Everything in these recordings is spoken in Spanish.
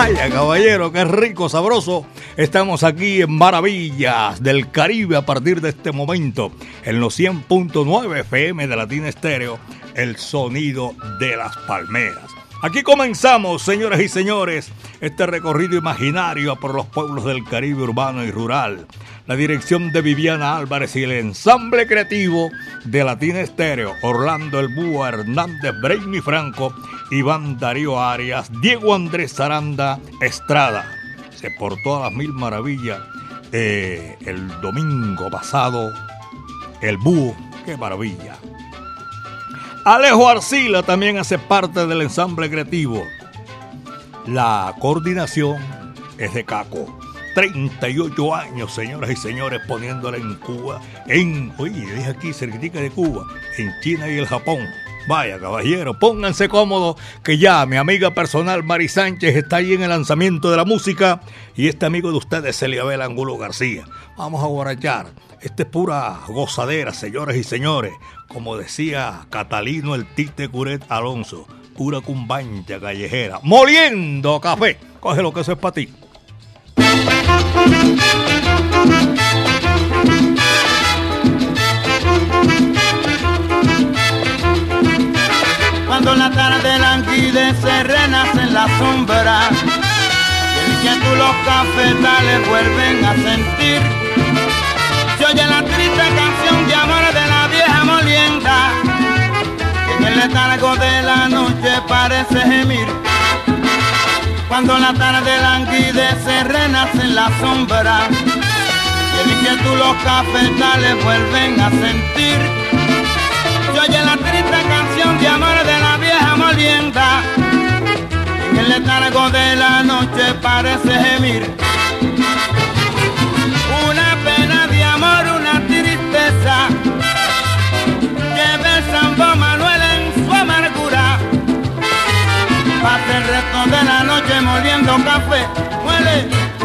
Vaya caballero, qué rico, sabroso. Estamos aquí en Maravillas del Caribe a partir de este momento en los 100.9 FM de Latina Estéreo, el sonido de las palmeras. Aquí comenzamos, señoras y señores, este recorrido imaginario por los pueblos del Caribe urbano y rural. La dirección de Viviana Álvarez y el ensamble creativo de Latina Estéreo, Orlando El Búho, Hernández Brainy Franco, Iván Darío Arias, Diego Andrés Zaranda Estrada. Se portó a las mil maravillas eh, el domingo pasado. El Búho, qué maravilla. Alejo Arcila también hace parte del ensamble creativo. La coordinación es de Caco. 38 años, señoras y señores, poniéndola en Cuba, en, oye, dije aquí, cerquita de Cuba, en China y el Japón. Vaya, caballero, pónganse cómodos, que ya mi amiga personal Mari Sánchez está ahí en el lanzamiento de la música y este amigo de ustedes, Eliabel Angulo García. Vamos a borrachar. Esta es pura gozadera, señores y señores. Como decía Catalino el Tite Curet Alonso, pura cumbancha callejera, moliendo café. Coge lo que eso es para ti. Cuando la tarde languidece renace en la sombra y el que los cafetales vuelven a sentir. Se oye la triste canción de amor de la vieja molienda que en el letargo de la noche parece gemir cuando la tarde languidece renace en la sombra y el inquietud los cafetales vuelven a sentir. Se oye la triste canción de amor de la vieja molienda. En el letargo de la noche parece gemir noche moliendo café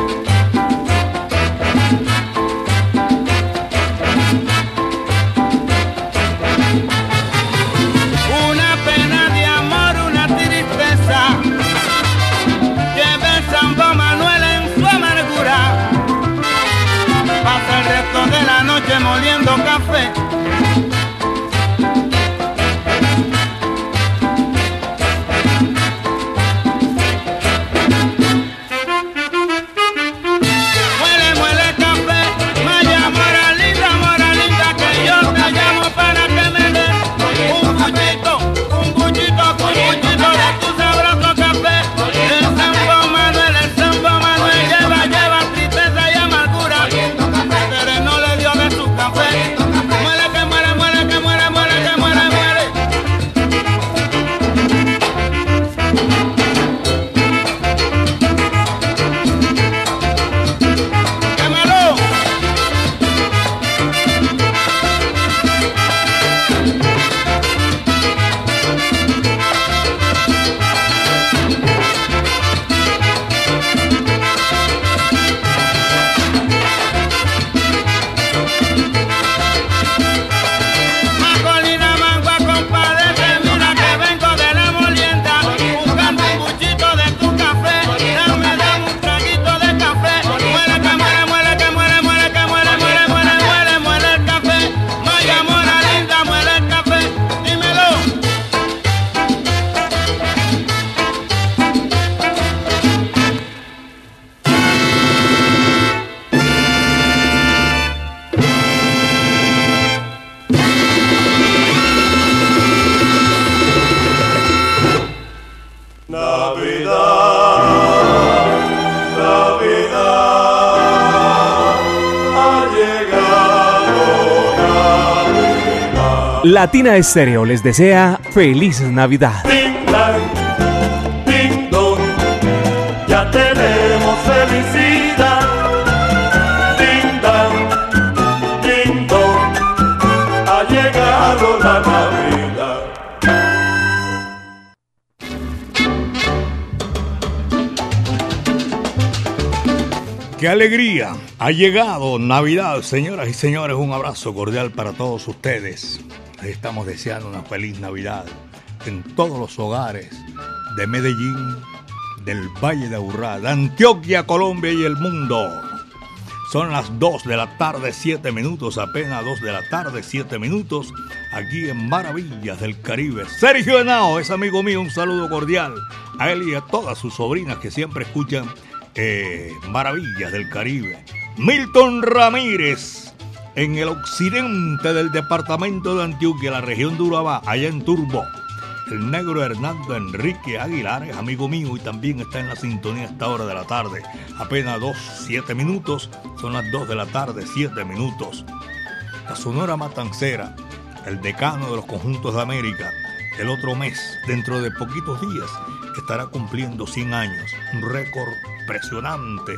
Latina Estéreo les desea feliz Navidad. ya tenemos felicidad. ha llegado la Navidad. ¡Qué alegría! Ha llegado Navidad, señoras y señores. Un abrazo cordial para todos ustedes. Estamos deseando una feliz Navidad en todos los hogares de Medellín, del Valle de Aburrá, de Antioquia, Colombia y el mundo. Son las 2 de la tarde, 7 minutos, apenas 2 de la tarde, 7 minutos, aquí en Maravillas del Caribe. Sergio Henao es amigo mío, un saludo cordial a él y a todas sus sobrinas que siempre escuchan eh, Maravillas del Caribe. Milton Ramírez, en el occidente del departamento de Antioquia, la región de Urabá, allá en Turbo. El negro Hernando Enrique Aguilar es amigo mío y también está en la sintonía a esta hora de la tarde. Apenas dos, siete minutos, son las dos de la tarde, siete minutos. La Sonora Matancera, el decano de los conjuntos de América, el otro mes, dentro de poquitos días, estará cumpliendo 100 años, un récord impresionante.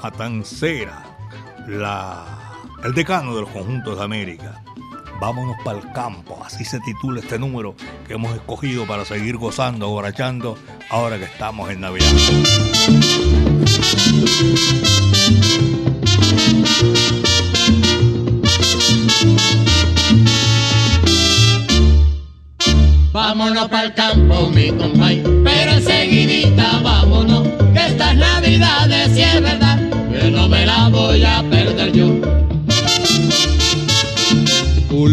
Matancera, la, el decano de los conjuntos de América. Vámonos para el campo, así se titula este número que hemos escogido para seguir gozando, borrachando, ahora que estamos en Navidad. Vámonos para el campo, mi compay, pero enseguidita vámonos, que estas navidades si es verdad, que no me la voy a perder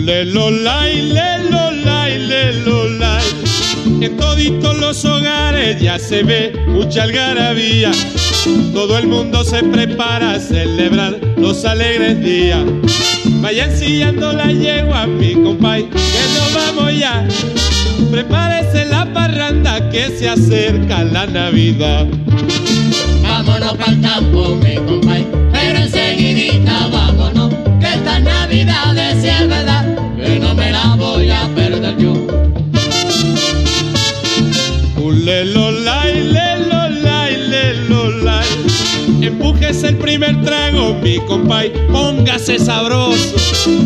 Ulelolay, lelolay, lelolay. En toditos los hogares ya se ve mucha algarabía. Todo el mundo se prepara a celebrar los alegres días. Vayan sillando la yegua, mi compay, que nos vamos ya. Prepárese la parranda que se acerca la Navidad. Vámonos para el campo, mi compay, pero enseguidita vámonos, que esta Navidad es verdad, voy a perder yo. Ulelolay, lelolay, lelolay. Empújese el primer trago, mi compay, póngase sabroso.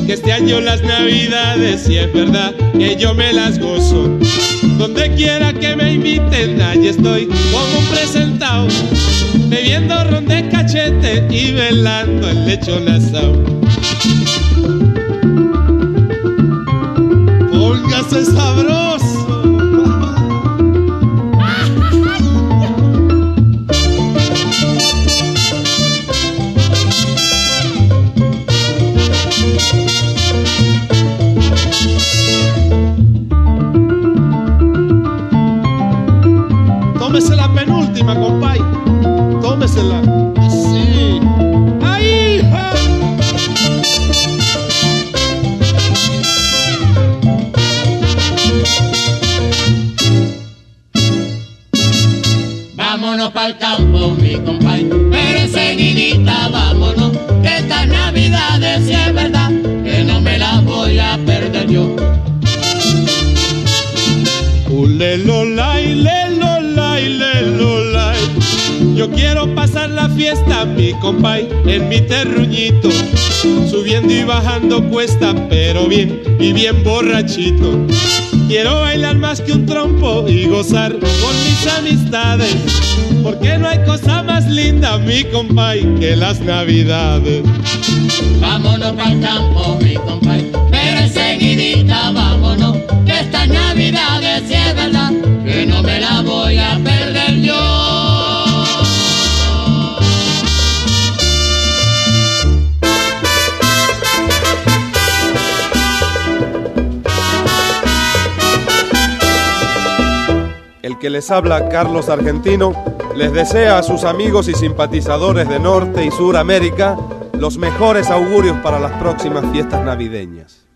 Que este año las navidades, si es verdad, que yo me las gozo. Donde quiera que me inviten, allí estoy como un presentado. Bebiendo ron de cachete y velando el lechón asado. Póngase sabroso. Tómese la penúltima, compay. Tómesela. Fiesta, mi compay, en mi terruñito. Subiendo y bajando cuesta, pero bien y bien borrachito. Quiero bailar más que un trompo y gozar con mis amistades. Porque no hay cosa más linda, mi compay, que las navidades. Vámonos para el campo, mi compay, pero enseguidita vámonos, que estas navidades si es verdad, que no me la que les habla, Carlos Argentino, les desea a sus amigos y simpatizadores de Norte y Sur América los mejores augurios para las próximas fiestas navideñas.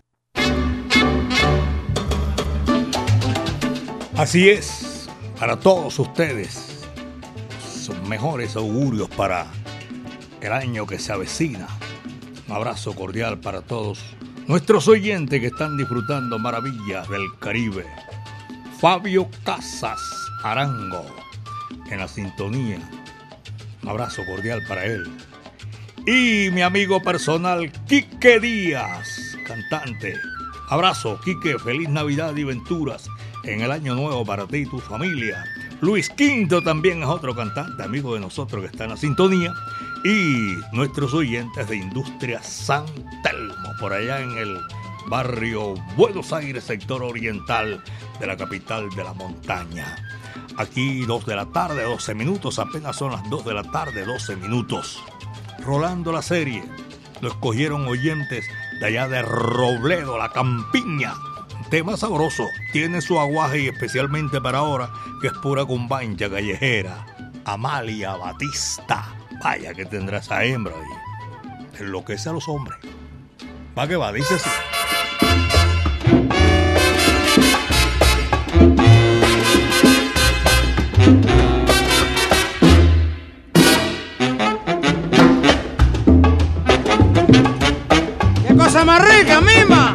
Así es, para todos ustedes, sus mejores augurios para el año que se avecina. Un abrazo cordial para todos nuestros oyentes que están disfrutando maravillas del Caribe. Fabio Casas Arango, en la sintonía. Abrazo cordial para él. Y mi amigo personal, Quique Díaz, cantante. Abrazo, Quique, feliz Navidad y venturas en el año nuevo para ti y tu familia. Luis Quinto también es otro cantante, amigo de nosotros que está en la sintonía. Y nuestros oyentes de Industria San Telmo, por allá en el barrio Buenos Aires, sector oriental de la capital de la montaña. Aquí 2 de la tarde, 12 minutos, apenas son las 2 de la tarde, 12 minutos. Rolando la serie, lo escogieron oyentes de allá de Robledo, la campiña. Tema sabroso, tiene su aguaje y especialmente para ahora, que es pura cumbancha callejera. Amalia Batista. Vaya que tendrá esa hembra ahí. Enloquece a los hombres. Va que va, dice así. ¡Qué cosa más rica, mima!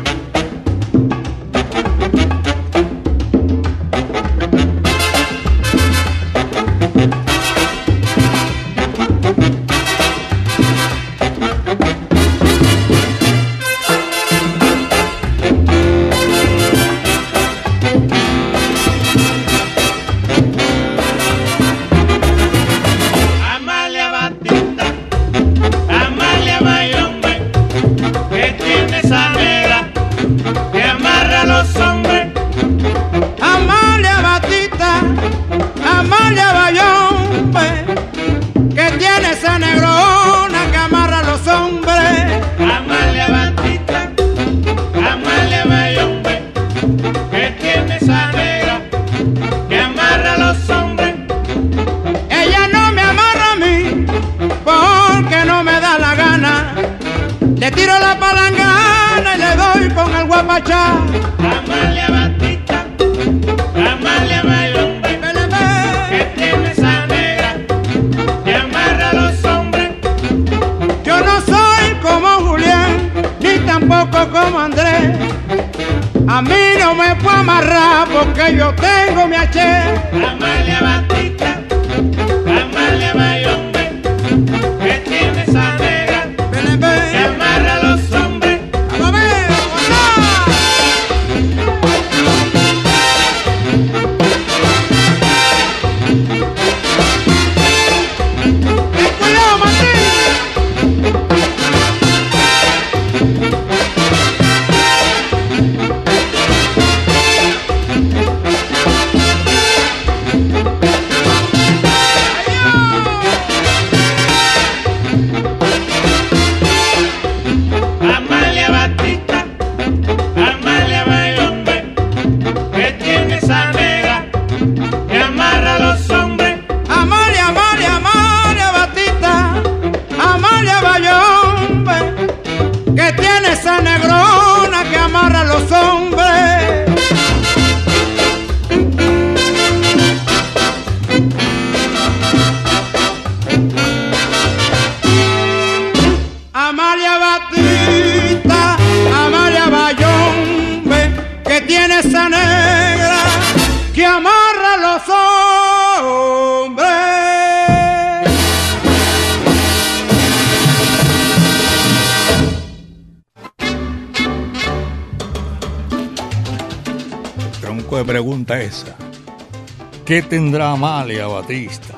¿Qué tendrá Amalia Batista?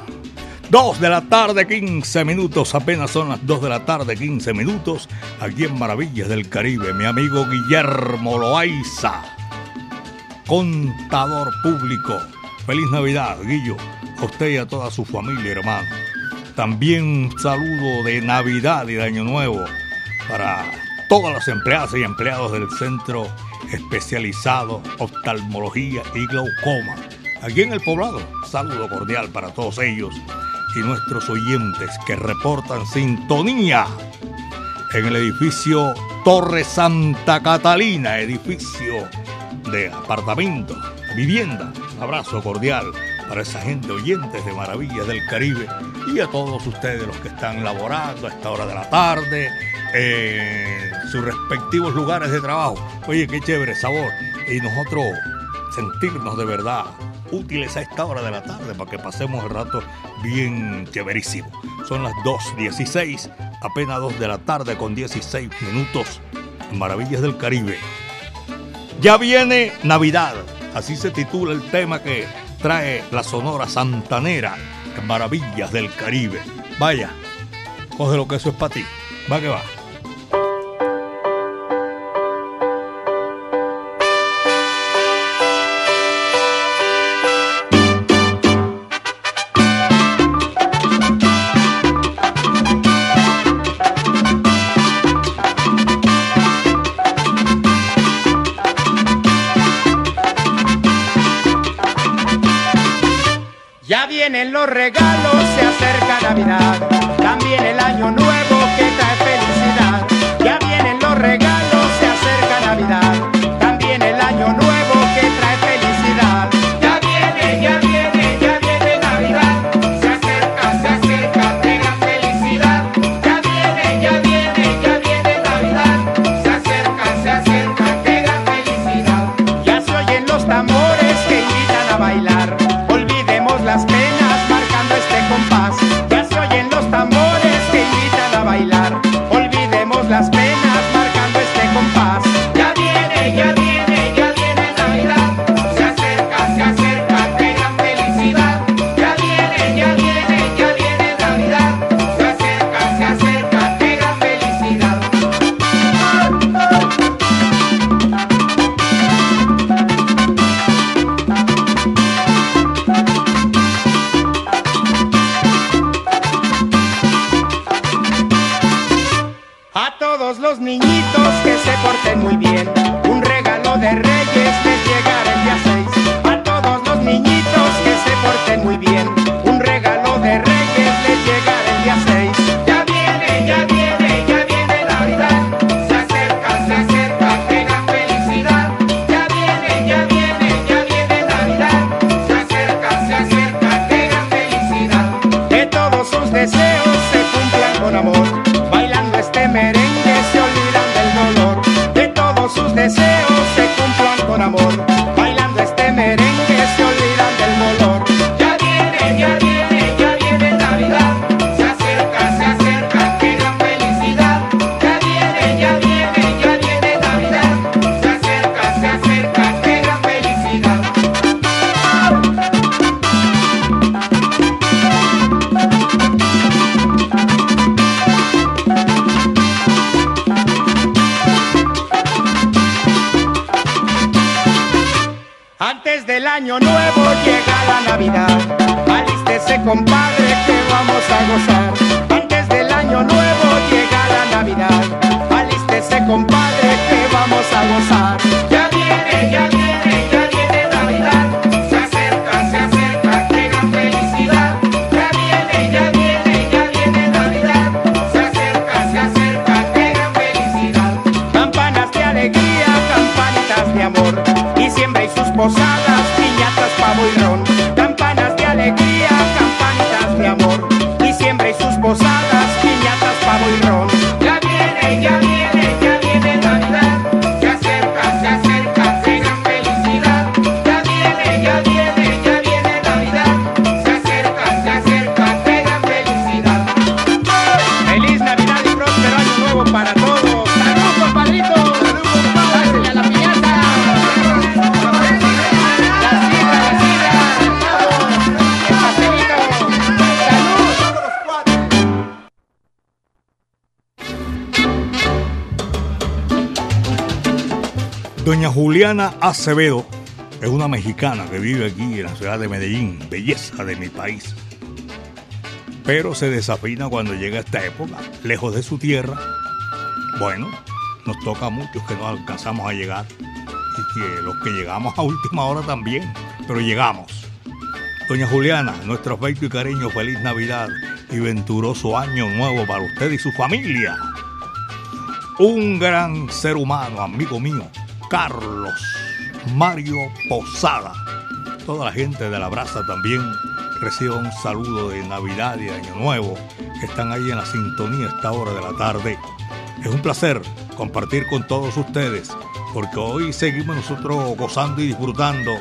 2 de la tarde, 15 minutos. Apenas son las 2 de la tarde, 15 minutos. Aquí en Maravillas del Caribe, mi amigo Guillermo Loaiza, contador público. Feliz Navidad, Guillo, a usted y a toda su familia, hermano. También un saludo de Navidad y de Año Nuevo para todas las empleadas y empleados del Centro Especializado Oftalmología y Glaucoma aquí en el poblado. Saludo cordial para todos ellos y nuestros oyentes que reportan sintonía en el edificio Torre Santa Catalina, edificio de apartamentos, vivienda. Abrazo cordial para esa gente oyentes de Maravillas del Caribe y a todos ustedes los que están laborando a esta hora de la tarde en sus respectivos lugares de trabajo. Oye, qué chévere sabor. Y nosotros sentirnos de verdad útiles a esta hora de la tarde para que pasemos el rato bien chéverísimo. Son las 2.16, apenas 2 de la tarde con 16 minutos. Maravillas del Caribe. Ya viene Navidad, así se titula el tema que trae la Sonora Santanera, Maravillas del Caribe. Vaya, coge lo que eso es para ti. Va que va. vienen los regalos, se acerca Navidad, también el año nuevo que trae se porten muy bien. Un regalo de reyes. Juliana Acevedo es una mexicana que vive aquí en la ciudad de Medellín, belleza de mi país. Pero se desafina cuando llega esta época, lejos de su tierra. Bueno, nos toca a muchos que no alcanzamos a llegar y que los que llegamos a última hora también, pero llegamos. Doña Juliana, nuestro afecto y cariño, feliz Navidad y venturoso año nuevo para usted y su familia. Un gran ser humano, amigo mío, Carlos, Mario Posada. Toda la gente de la Brasa también reciba un saludo de Navidad y Año Nuevo, que están ahí en la sintonía a esta hora de la tarde. Es un placer compartir con todos ustedes, porque hoy seguimos nosotros gozando y disfrutando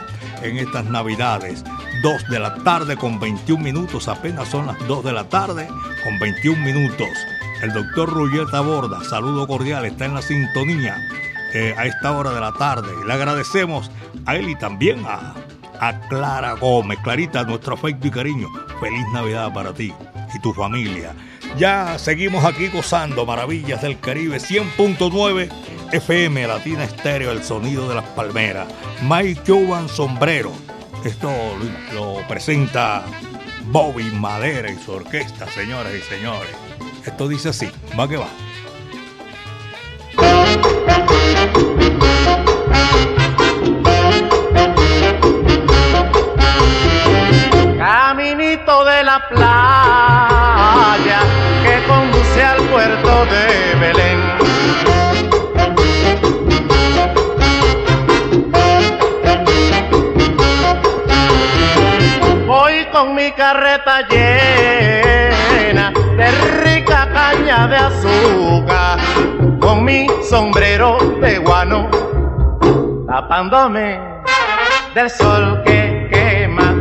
en estas Navidades. 2 de la tarde con 21 minutos, apenas son las 2 de la tarde con 21 minutos. El doctor Rulleta Borda, saludo cordial, está en la sintonía eh, a esta hora de la tarde. Le agradecemos a él y también a, Clara Gómez. Clarita, nuestro afecto y cariño. Feliz Navidad para ti y tu familia. Ya seguimos aquí gozando maravillas del Caribe 100.9 FM Latina Estéreo, el sonido de las palmeras. Mike Jovan Sombrero. Esto lo, lo presenta Bobby Madera y su orquesta, señoras y señores. Esto dice así, va que va. Llena de rica caña de azúcar, con mi sombrero de guano, tapándome del sol que quema.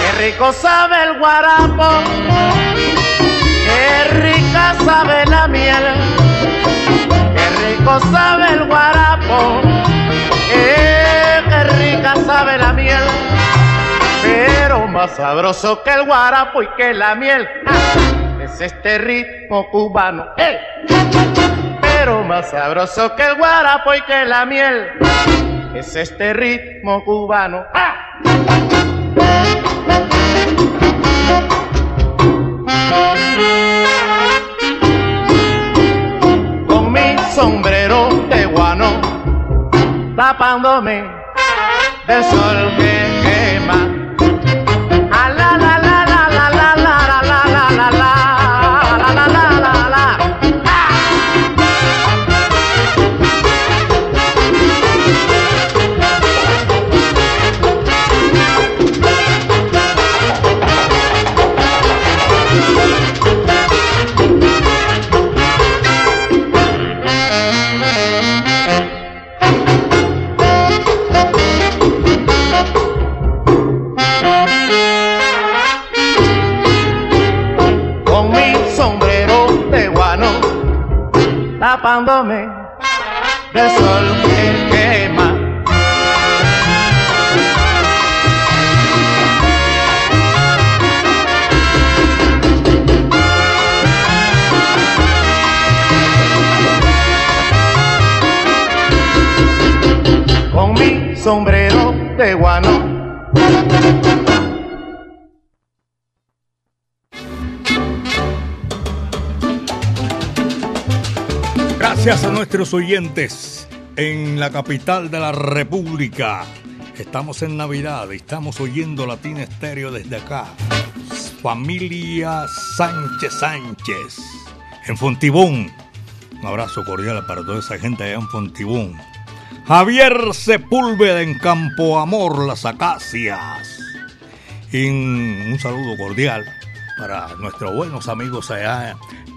Qué rico sabe el guarapo, qué rica sabe la miel, qué rico sabe el guarapo, eh, qué rica sabe la miel, pero más sabroso que el guarapo y que la miel ah, es este ritmo cubano. ¡eh! Pero más sabroso que el guarapo y que la miel es este ritmo cubano. ¡ah! Con mi sombrero tapándome del sol que tapándome del sol que quema. Con mi sombrero de guano. Gracias a nuestros oyentes en la capital de la República. Estamos en Navidad y estamos oyendo Latina Estéreo desde acá. Familia Sánchez Sánchez en Fontibón. Un abrazo cordial para toda esa gente allá en Fontibón. Javier Sepúlveda en Campo Amor, Las Acacias. Y un saludo cordial para nuestros buenos amigos allá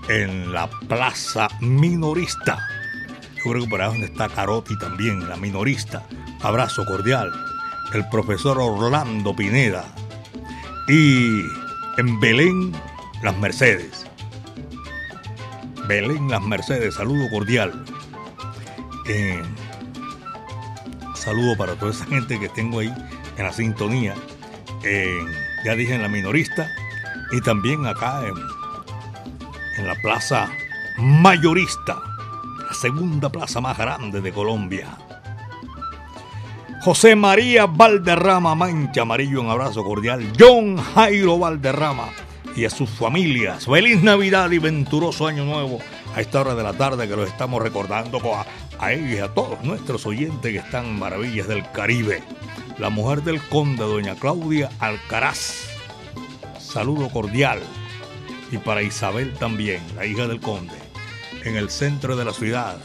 en la Plaza Minorista. Yo creo que por donde está Carotti también, la minorista. Abrazo cordial. El profesor Orlando Pineda. Y en Belén, Las Mercedes. Belén, Las Mercedes, saludo cordial. Eh, saludo para toda esa gente que tengo ahí en la sintonía. En, ya dije en la minorista. Y también acá en, en la plaza mayorista, la segunda plaza más grande de Colombia. José María Valderrama Mancha Amarillo, un abrazo cordial. John Jairo Valderrama y a sus familias. Feliz Navidad y venturoso Año Nuevo a esta hora de la tarde que los estamos recordando a, a ellos y a todos nuestros oyentes que están en Maravillas del Caribe. La mujer del conde, doña Claudia Alcaraz. Saludo cordial. Y para Isabel también, la hija del conde. en el centro de la ciudad.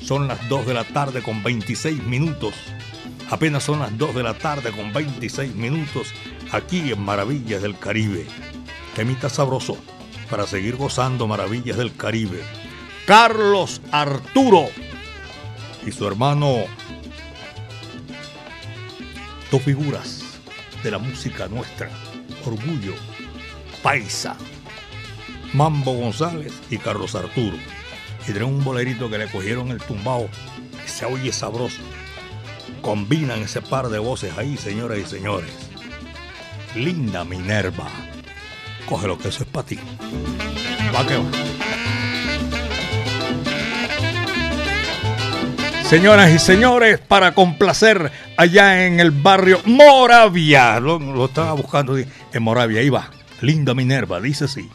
Son las 2 de la tarde con 26 minutos. Apenas son las 2 de la tarde con 26 minutos aquí en Maravillas del Caribe. Temita sabroso para seguir gozando Maravillas del Caribe. Carlos Arturo y su hermano, dos figuras de la música nuestra, Orgullo, Paisa, Mambo González y Carlos Arturo. Y tienen un bolerito que le cogieron el tumbao se oye sabroso. Combinan ese par de voces ahí, señoras y señores. Linda Minerva. Coge lo que eso es para ti. Va que va. Señoras y señores, para complacer allá en el barrio Moravia. Lo, lo estaba buscando en Moravia. Ahí va. Linda Minerva, dice así.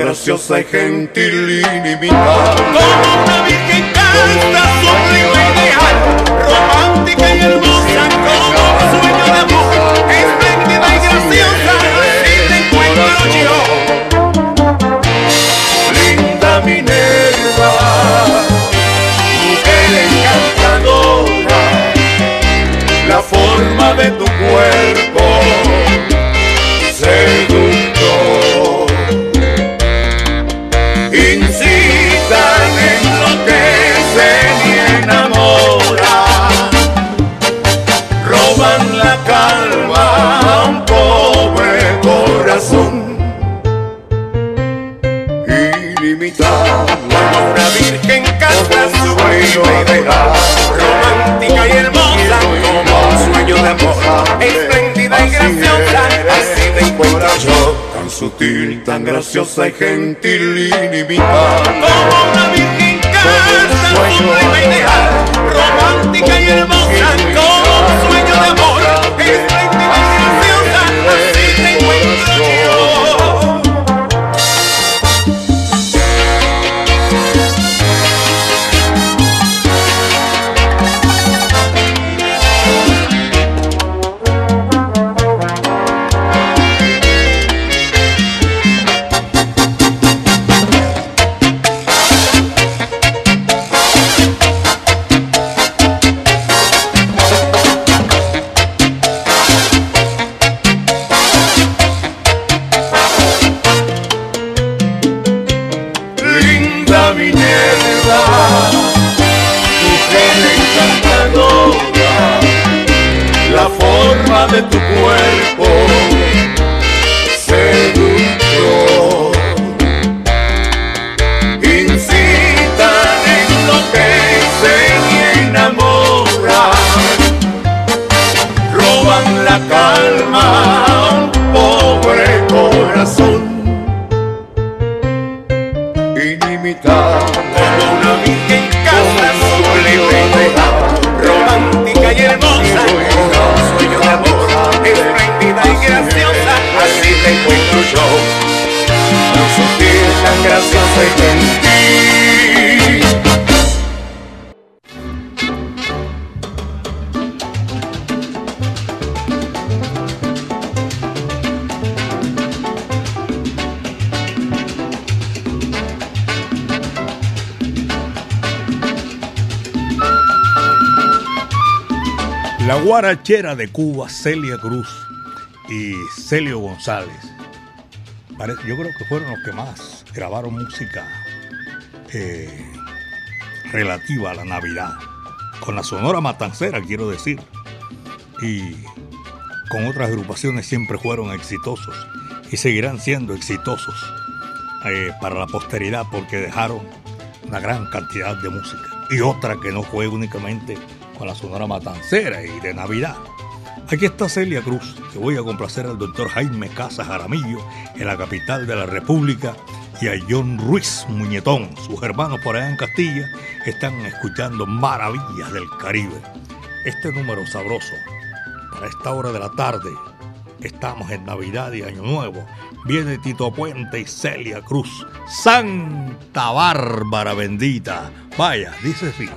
Graciosa y gentil ilimitada como una virgen casta sublime ideal romántica y hermosa como un sueño de amor espléndida y graciosa así te encuentro yo linda Minerva, mujer encantadora, la forma de tu cuerpo seductor, romántica y hermosa como un sueño de amor espléndida y graciosa así te encuentro yo. Tan sutil tan graciosa y gentil ilimitada como una virgen casta sublime ideal romántica y hermosa guarachera de Cuba, Celia Cruz y Celio González. Yo creo que fueron los que más grabaron música eh, relativa a la Navidad. Con la Sonora Matancera, quiero decir. Y con otras agrupaciones siempre fueron exitosos y seguirán siendo exitosos eh, para la posteridad porque dejaron una gran cantidad de música. Y otra que no fue únicamente con la Sonora Matancera y de Navidad. Aquí está Celia Cruz, que voy a complacer al doctor Jaime Casas Jaramillo en la capital de la República y a John Ruiz Muñetón, sus hermanos por allá en Castilla, están escuchando maravillas del Caribe. Este número sabroso, para esta hora de la tarde, estamos en Navidad y Año Nuevo, viene Tito Puente y Celia Cruz. Santa Bárbara bendita. Vaya, dice así.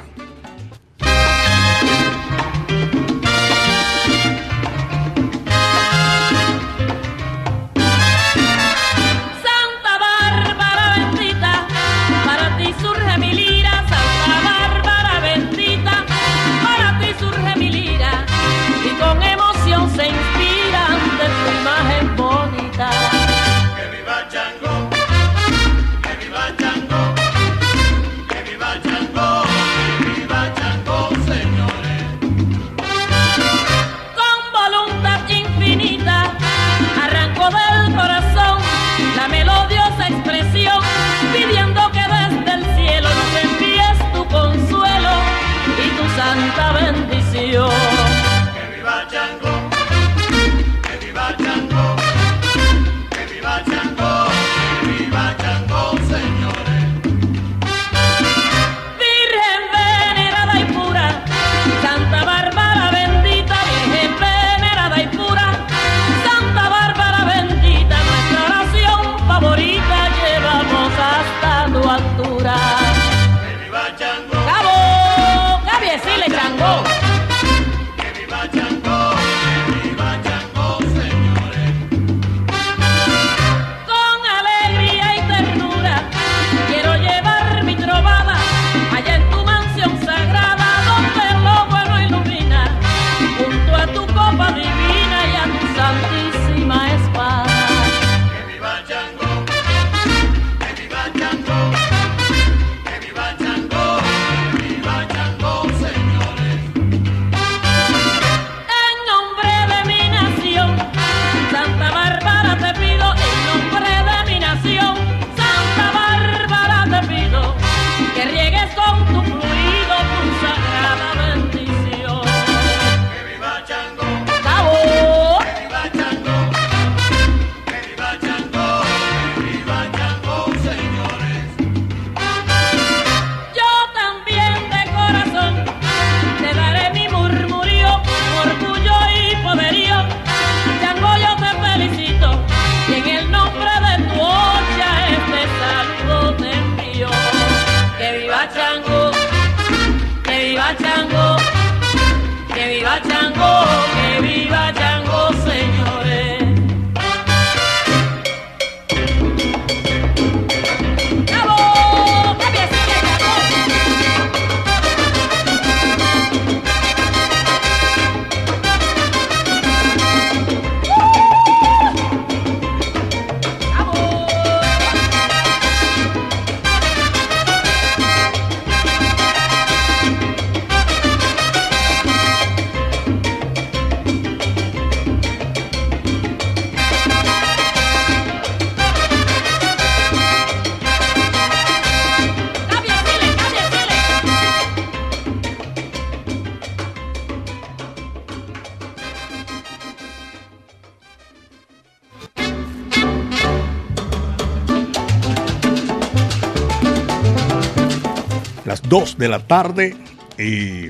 Las 2 de la tarde y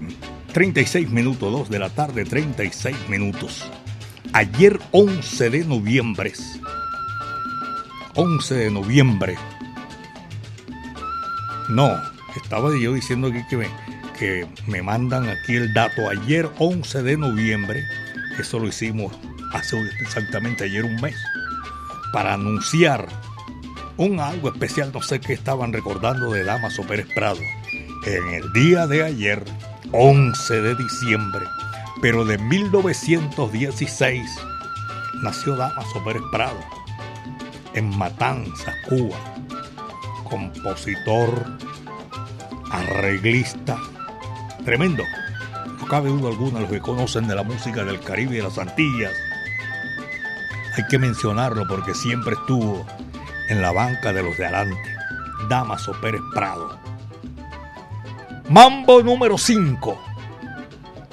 36 minutos, 2 de la tarde, 36 minutos. Ayer 11 de noviembre. 11 de noviembre. No, estaba yo diciendo aquí que me, que me mandan aquí el dato. Ayer 11 de noviembre, eso lo hicimos hace exactamente ayer un mes, para anunciar un algo especial, no sé qué estaban recordando de Damaso Pérez Prado. En el día de ayer, 11 de diciembre, pero de 1916, nació Damaso Pérez Prado, en Matanzas, Cuba. Compositor, arreglista, tremendo. No cabe duda alguna los que conocen de la música del Caribe y de las Antillas. Hay que mencionarlo porque siempre estuvo en la banca de los de adelante. Damaso Pérez Prado. Mambo número 5.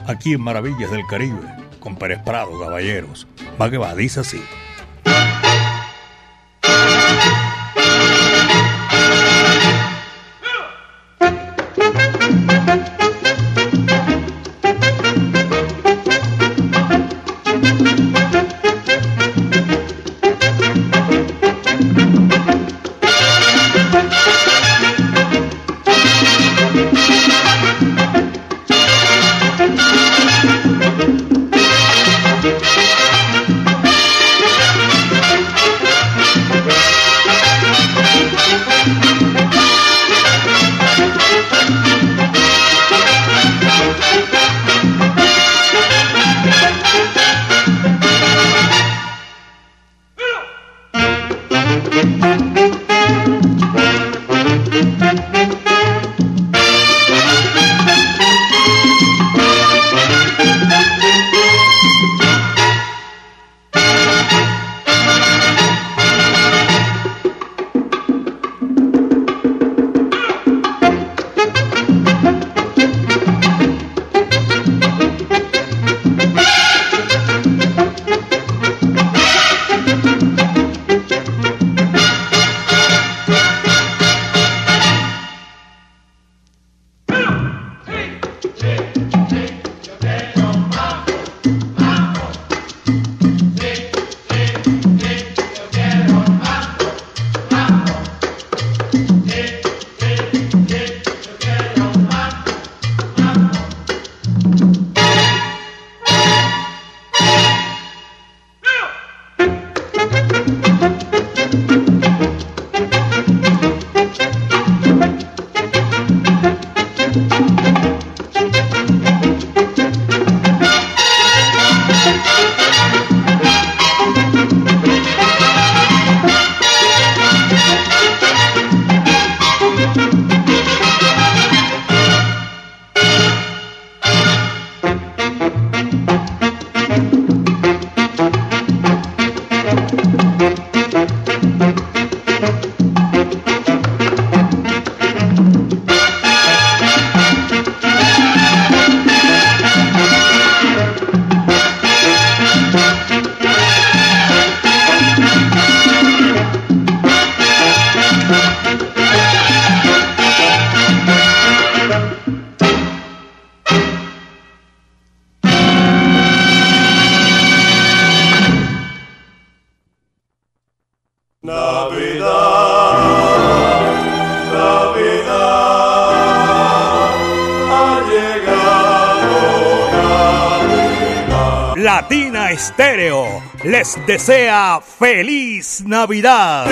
Aquí en Maravillas del Caribe, con Pérez Prado, caballeros. Va que va, dice así. Estéreo les desea feliz Navidad.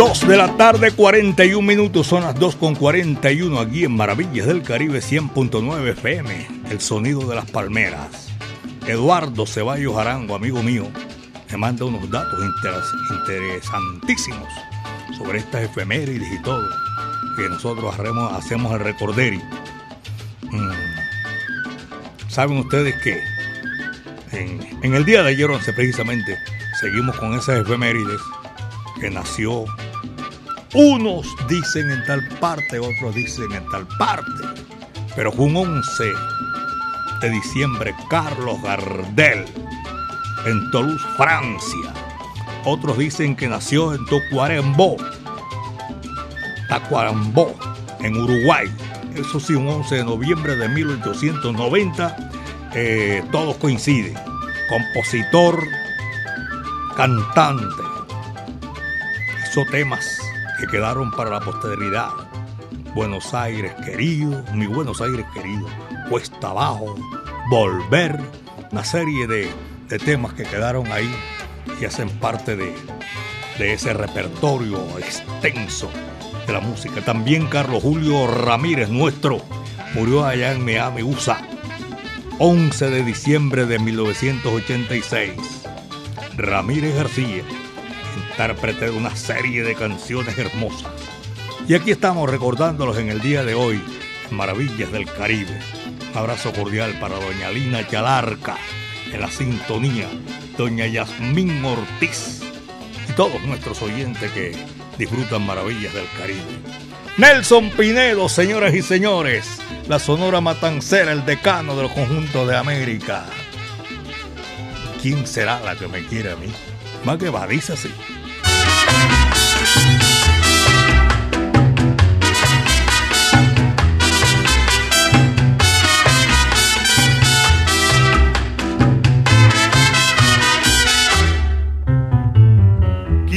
2 de la tarde, 41 minutos. Son las 2 con 41 aquí en Maravillas del Caribe 100.9 FM. El sonido de las palmeras. Eduardo Ceballos Arango, amigo mío, me manda unos datos interesantísimos sobre estas efemérides y todo. Que nosotros hacemos el recorderi. Mm. ¿Saben ustedes que en, el día de ayer, once precisamente, seguimos con esas efemérides que nació unos dicen en tal parte, otros dicen en tal parte. Pero fue un 11 de diciembre Carlos Gardel en Toulouse, Francia. Otros dicen que nació en Tacuarembó, Tacuarembó, en Uruguay. Eso sí, un 11 de noviembre de 1890. eh, todos coinciden. Compositor, cantante, hizo temas que quedaron para la posteridad. Buenos Aires querido, mi Buenos Aires querido, Cuesta Abajo, Volver, una serie de, de temas que quedaron ahí y hacen parte de, de ese repertorio extenso de la música. También Carlos Julio Ramírez, nuestro, murió allá en Miami, USA, 11 de diciembre de 1986. Ramírez García, intérprete una serie de canciones hermosas. Y aquí estamos recordándolos en el día de hoy, Maravillas del Caribe. Abrazo cordial para doña Lina Chalarca, en la sintonía, doña Yasmín Ortiz y todos nuestros oyentes que disfrutan Maravillas del Caribe. Nelson Pinedo, señoras y señores, la Sonora Matancera, el decano del conjunto de América. ¿Quién será la que me quiere a mí? Más que va, dice así.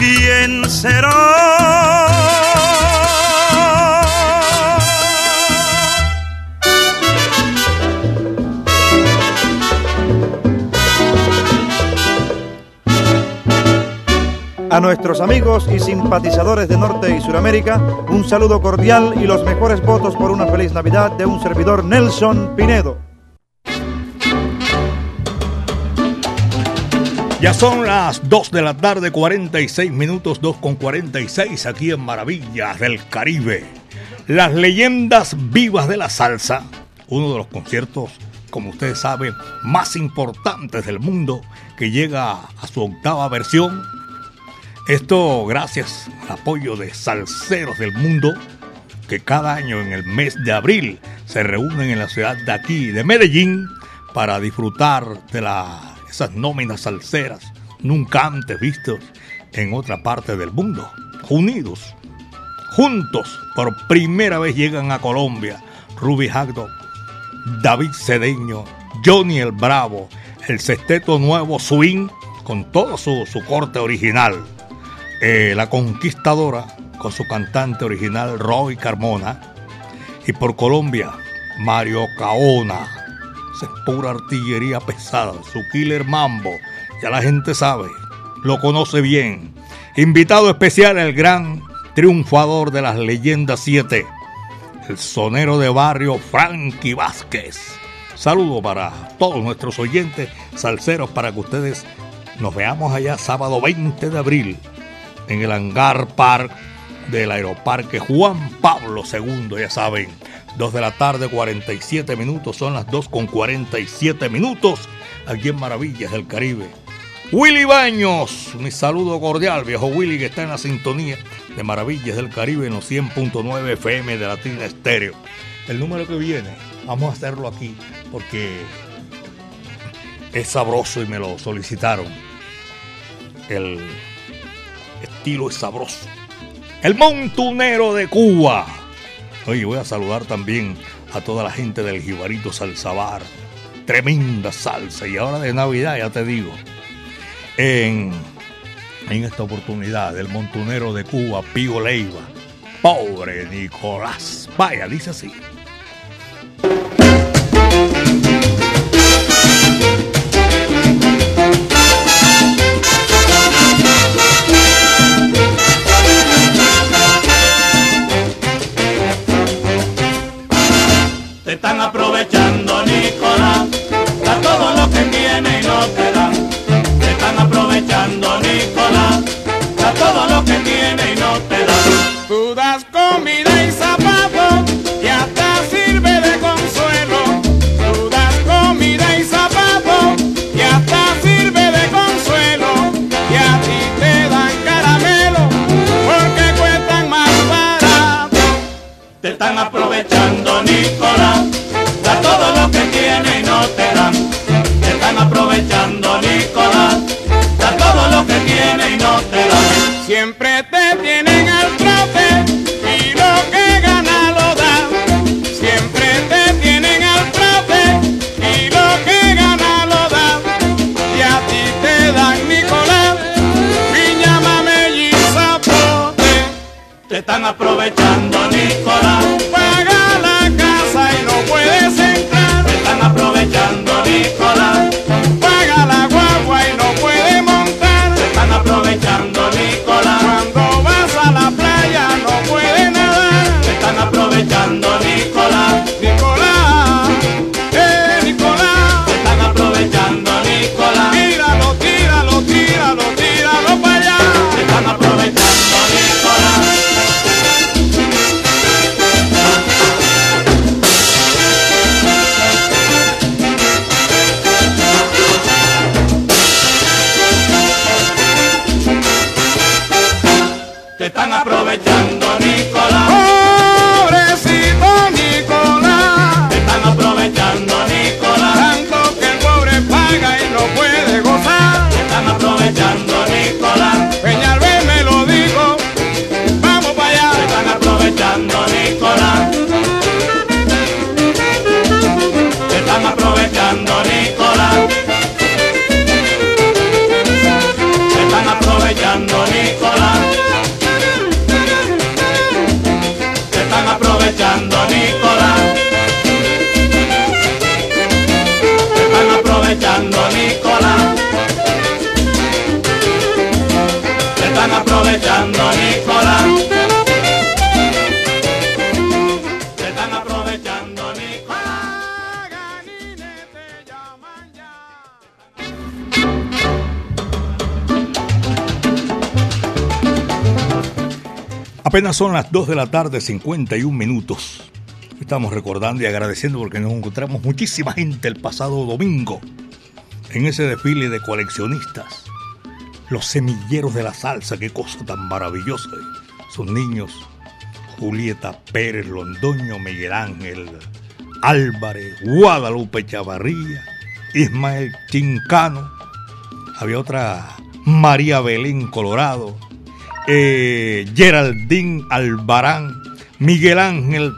¿Quién será? A nuestros amigos y simpatizadores de Norte y Suramérica, un saludo cordial y los mejores votos por una feliz Navidad de un servidor Nelson Pinedo. Ya son las 2 de la tarde, 46 minutos, 2 con 46 aquí en Maravillas del Caribe. Las leyendas vivas de la salsa, uno de los conciertos, como ustedes saben, más importantes del mundo, que llega a su octava versión. Esto gracias al apoyo de salseros del mundo que cada año en el mes de abril se reúnen en la ciudad de aquí, de Medellín, para disfrutar de la esas nóminas salseras nunca antes vistos en otra parte del mundo. Unidos, juntos, por primera vez llegan a Colombia. Ruby Hagdo, David Cedeño, Johnny el Bravo, el sexteto nuevo Swing, con todo su, su corte original. Eh, la Conquistadora, con su cantante original Roy Carmona. Y por Colombia, Mario Caona es pura artillería pesada, su killer mambo, ya la gente sabe, lo conoce bien. Invitado especial el gran triunfador de las leyendas 7, el sonero de barrio Frankie Vázquez. Saludo para todos nuestros oyentes salseros para que ustedes nos veamos allá sábado 20 de abril en el Hangar Park del Aeroparque Juan Pablo II, ya saben. 2 de la tarde, 47 minutos, son las 2 con 47 minutos, aquí en Maravillas del Caribe. Willy Baños, mi saludo cordial, viejo Willy, que está en la sintonía de Maravillas del Caribe en los 100.9 FM de Latina Estéreo. El número que viene, vamos a hacerlo aquí porque es sabroso y me lo solicitaron. El estilo es sabroso. El montunero de Cuba. Oye, voy a saludar también a toda la gente del Jibarito Salsabar. Tremenda salsa. Y ahora de Navidad, ya te digo. En, en esta oportunidad, el montunero de Cuba, Pío Leiva. Pobre Nicolás. Vaya, dice así. Apenas son las 2 de la tarde, 51 minutos. Estamos recordando y agradeciendo porque nos encontramos muchísima gente el pasado domingo en ese desfile de coleccionistas. Los semilleros de la salsa, qué cosa tan maravillosa. Sus niños, Julieta Pérez Londoño, Miguel Ángel Álvarez, Guadalupe Chavarría, Ismael Chincano. Había otra María Belén Colorado, eh, Geraldine Albarán, Miguel Ángel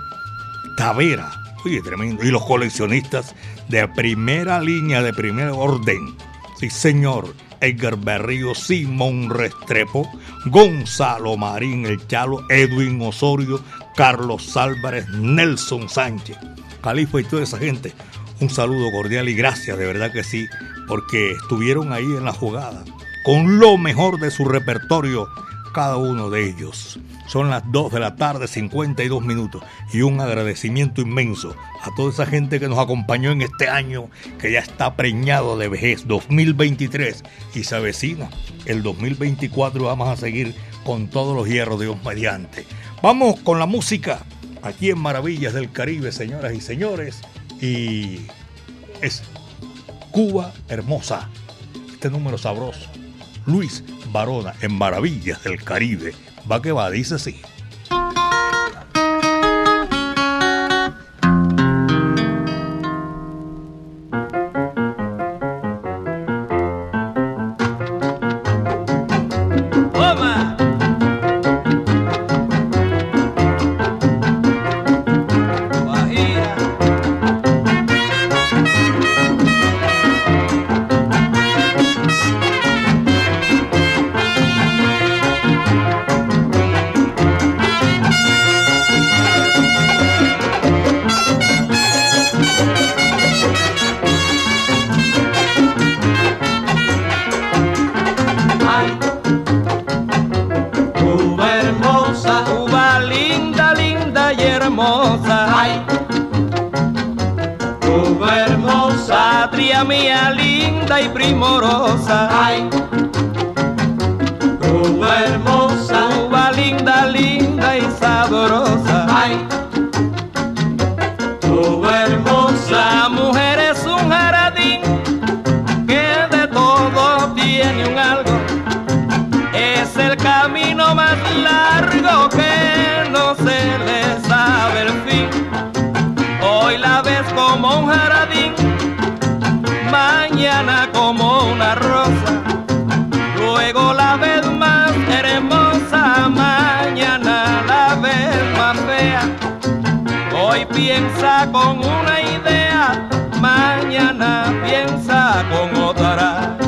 Tavera. Oye, tremendo. Y los coleccionistas de primera línea, de primer orden. Sí, señor. Edgar Berrío, Simón Restrepo, Gonzalo Marín El Chalo, Edwin Osorio, Carlos Álvarez, Nelson Sánchez, Califa y toda esa gente. Un saludo cordial y gracias, de verdad que sí, porque estuvieron ahí en la jugada con lo mejor de su repertorio cada uno de ellos. Son las 2 de la tarde, 52 minutos. Y un agradecimiento inmenso a toda esa gente que nos acompañó en este año que ya está preñado de vejez, 2023, y se avecina. El 2024 vamos a seguir con todos los hierros de Dios mediante. Vamos con la música aquí en Maravillas del Caribe, señoras y señores. Y es Cuba Hermosa. Este número sabroso. Luis Barona en Maravillas del Caribe. Va que va, dice así. Mía linda y primorosa. Ay, Cuba hermosa, Cuba linda, linda y sabrosa. Ay, Cuba hermosa, la mujer es un jardín que de todo tiene un algo. Es el camino más largo que no se le sabe el fin. Hoy la ves como un jardín, mañana como una rosa. Luego la ves más hermosa, mañana la ves más fea. Hoy piensa con una idea, mañana piensa con otra.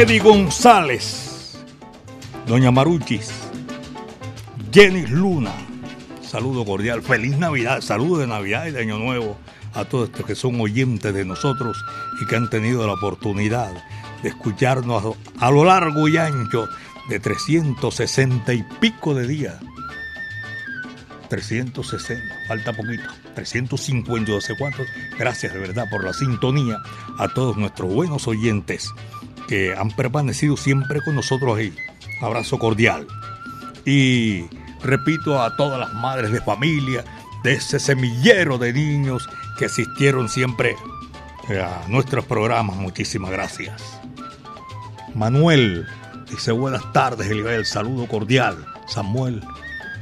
Freddy González, Doña Maruchis, Jenny Luna, saludo cordial, feliz Navidad, saludo de Navidad y de Año Nuevo a todos estos que son oyentes de nosotros y que han tenido la oportunidad de escucharnos a, lo largo y ancho de 360 y pico de días. 360, falta poquito, 350, no sé cuántos. Gracias de verdad por la sintonía a todos nuestros buenos oyentes que han permanecido siempre con nosotros ahí. Abrazo cordial. Y repito a todas las madres de familia, de ese semillero de niños que asistieron siempre a nuestros programas. Muchísimas gracias. Manuel dice buenas tardes, el saludo cordial. Samuel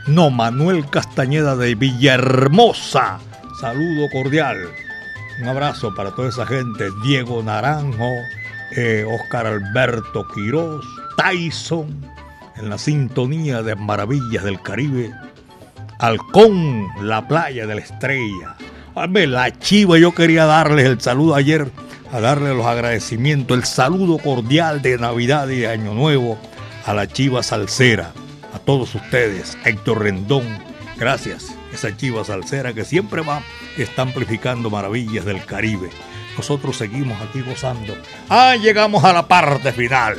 No, Manuel Castañeda de Villahermosa. Saludo cordial. Un abrazo para toda esa gente. Diego Naranjo, eh, Oscar Alberto Quirós, Tyson, en la sintonía de Maravillas del Caribe. Halcón, la playa de la estrella. Hombre, la chiva, yo quería darles el saludo ayer, a darles los agradecimientos, el saludo cordial de Navidad y Año Nuevo a la chiva salsera, a todos ustedes, Héctor Rendón, gracias, esa chiva salsera que siempre va, está amplificando maravillas del Caribe. Nosotros seguimos aquí gozando. Ah, llegamos a la parte final.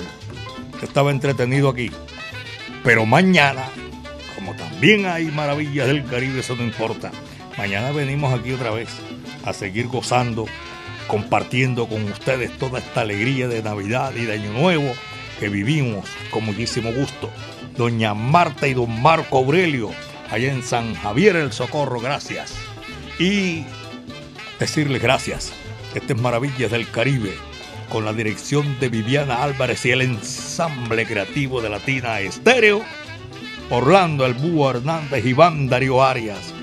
Estaba entretenido aquí. Pero mañana como también hay maravillas del Caribe, eso no importa. Mañana venimos aquí otra vez a seguir gozando, compartiendo con ustedes toda esta alegría de Navidad y de Año Nuevo que vivimos con muchísimo gusto. Doña Marta y don Marco Aurelio, allá en San Javier el Socorro, gracias. Y decirles gracias. Este es Maravillas del Caribe, con la dirección de Viviana Álvarez y el ensamble creativo de Latina Estéreo. Orlando El Búho Hernández, Iván Darío Arias,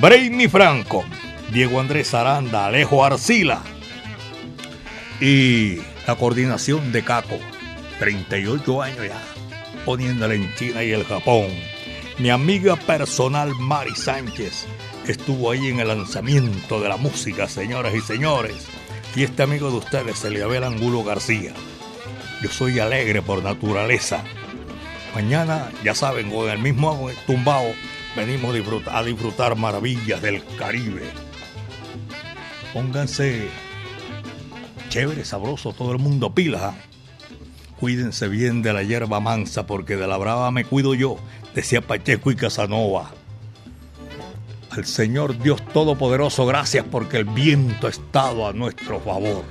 Brainy Franco, Diego Andrés Aranda, Alejo Arcila y la coordinación de Caco, 38 años ya, poniéndole en China y el Japón. Mi amiga personal Mari Sánchez estuvo ahí en el lanzamiento de la música, señoras y señores. Y este amigo de ustedes, Eliabel Angulo García. Yo soy alegre por naturaleza Mañana, ya saben, con el mismo tumbao, venimos a disfrutar maravillas del Caribe. Pónganse chévere, sabroso, todo el mundo pila. Cuídense bien de la hierba mansa, porque de la brava me cuido yo, decía Pacheco y Casanova. Al Señor Dios Todopoderoso, gracias porque el viento ha estado a nuestro favor.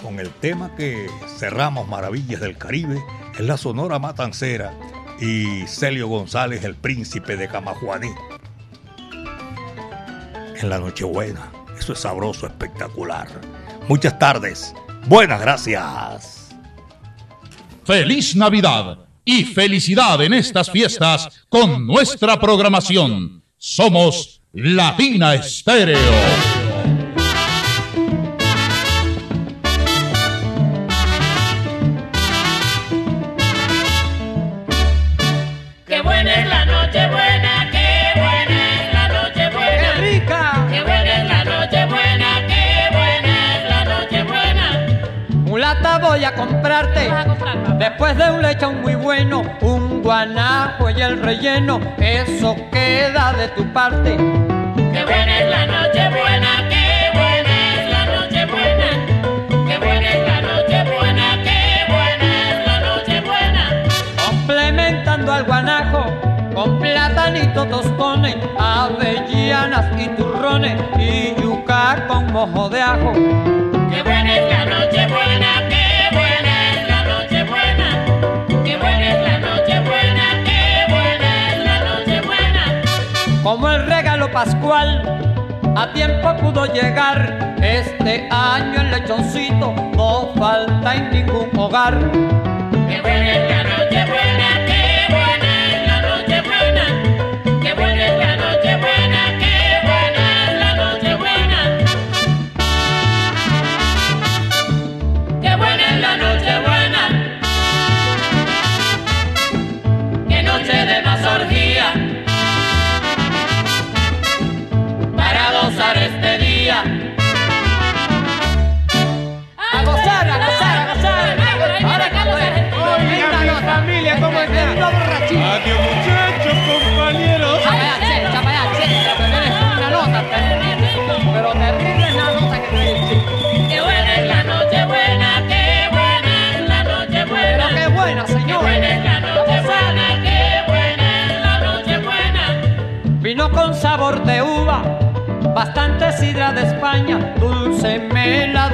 Con el tema que cerramos Maravillas del Caribe, es la Sonora Matancera y Celio González, el príncipe de Camajuaní. En la Nochebuena. Eso es sabroso, espectacular. Muchas tardes. Buenas gracias. Feliz Navidad y felicidad en estas fiestas con nuestra programación. Somos Latina Estéreo. Qué buena es la noche buena, qué buena es la noche buena. ¡Qué rica! Qué buena es la noche buena, qué buena es la noche buena. Mulata voy a comprarte, después de un lechón muy bueno, un guanajo y el relleno, eso queda de tu parte. Qué buena es la noche buena, qué buena es la noche buena. Qué buena es la noche buena, qué buena es la noche buena. Complementando al guanajo, con platanito tostones, avellanas y turrones, y yuca con mojo de ajo. Como el regalo pascual, a tiempo pudo llegar. Este año el lechoncito no falta en ningún hogar.